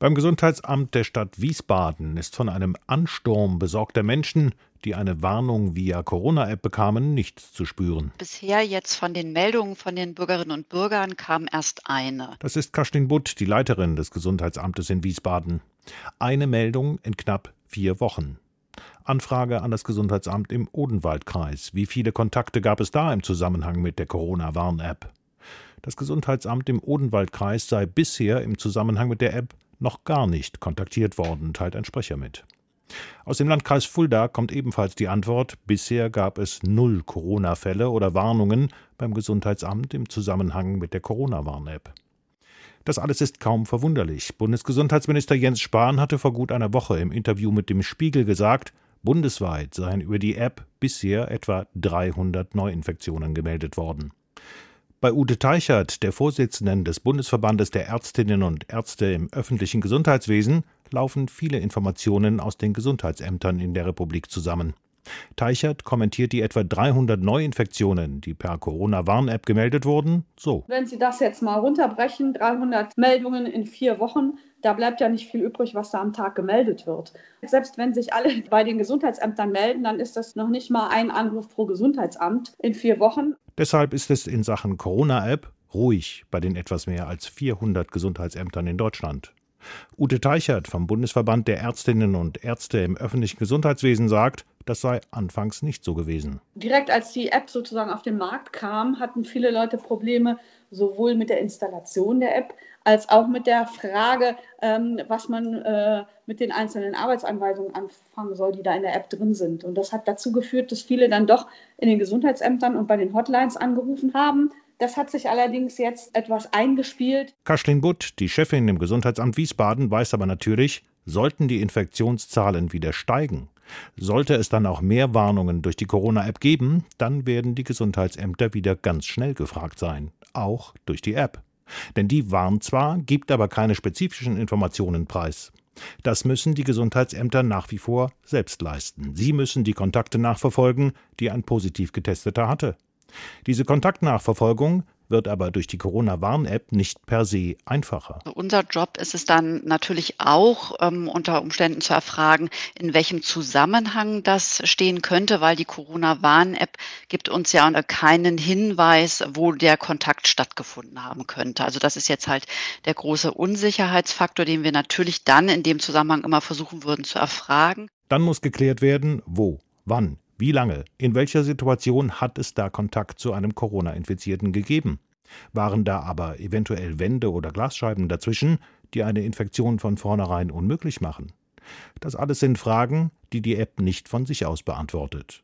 Beim Gesundheitsamt der Stadt Wiesbaden ist von einem Ansturm besorgter Menschen, die eine Warnung via Corona-App bekamen, nichts zu spüren. Bisher jetzt von den Meldungen von den Bürgerinnen und Bürgern kam erst eine. Das ist Kaschlin Butt, die Leiterin des Gesundheitsamtes in Wiesbaden. Eine Meldung in knapp vier Wochen. Anfrage an das Gesundheitsamt im Odenwaldkreis. Wie viele Kontakte gab es da im Zusammenhang mit der Corona-Warn-App? Das Gesundheitsamt im Odenwaldkreis sei bisher im Zusammenhang mit der App noch gar nicht kontaktiert worden, teilt ein Sprecher mit. Aus dem Landkreis Fulda kommt ebenfalls die Antwort, bisher gab es null Corona-Fälle oder Warnungen beim Gesundheitsamt im Zusammenhang mit der Corona-Warn-App. Das alles ist kaum verwunderlich. Bundesgesundheitsminister Jens Spahn hatte vor gut einer Woche im Interview mit dem Spiegel gesagt, bundesweit seien über die App bisher etwa 300 Neuinfektionen gemeldet worden. Bei Ute Teichert, der Vorsitzenden des Bundesverbandes der Ärztinnen und Ärzte im öffentlichen Gesundheitswesen, laufen viele Informationen aus den Gesundheitsämtern in der Republik zusammen. Teichert kommentiert die etwa 300 Neuinfektionen, die per Corona-Warn-App gemeldet wurden, so. Wenn Sie das jetzt mal runterbrechen, 300 Meldungen in vier Wochen, da bleibt ja nicht viel übrig, was da am Tag gemeldet wird. Selbst wenn sich alle bei den Gesundheitsämtern melden, dann ist das noch nicht mal ein Anruf pro Gesundheitsamt in vier Wochen. Deshalb ist es in Sachen Corona-App ruhig bei den etwas mehr als 400 Gesundheitsämtern in Deutschland. Ute Teichert vom Bundesverband der Ärztinnen und Ärzte im öffentlichen Gesundheitswesen sagt, das sei anfangs nicht so gewesen. Direkt als die App sozusagen auf den Markt kam, hatten viele Leute Probleme, sowohl mit der Installation der App als auch mit der Frage, ähm, was man äh, mit den einzelnen Arbeitsanweisungen anfangen soll, die da in der App drin sind. Und das hat dazu geführt, dass viele dann doch in den Gesundheitsämtern und bei den Hotlines angerufen haben, das hat sich allerdings jetzt etwas eingespielt. Kaschlin Butt, die Chefin im Gesundheitsamt Wiesbaden, weiß aber natürlich, sollten die Infektionszahlen wieder steigen, sollte es dann auch mehr Warnungen durch die Corona-App geben, dann werden die Gesundheitsämter wieder ganz schnell gefragt sein, auch durch die App. Denn die warnt zwar, gibt aber keine spezifischen Informationen preis. Das müssen die Gesundheitsämter nach wie vor selbst leisten. Sie müssen die Kontakte nachverfolgen, die ein positiv getesteter hatte. Diese Kontaktnachverfolgung wird aber durch die Corona-Warn-App nicht per se einfacher. Also unser Job ist es dann natürlich auch ähm, unter Umständen zu erfragen, in welchem Zusammenhang das stehen könnte, weil die Corona-Warn-App gibt uns ja keinen Hinweis, wo der Kontakt stattgefunden haben könnte. Also das ist jetzt halt der große Unsicherheitsfaktor, den wir natürlich dann in dem Zusammenhang immer versuchen würden zu erfragen. Dann muss geklärt werden, wo, wann, wie lange? In welcher Situation hat es da Kontakt zu einem Corona-Infizierten gegeben? Waren da aber eventuell Wände oder Glasscheiben dazwischen, die eine Infektion von vornherein unmöglich machen? Das alles sind Fragen, die die App nicht von sich aus beantwortet.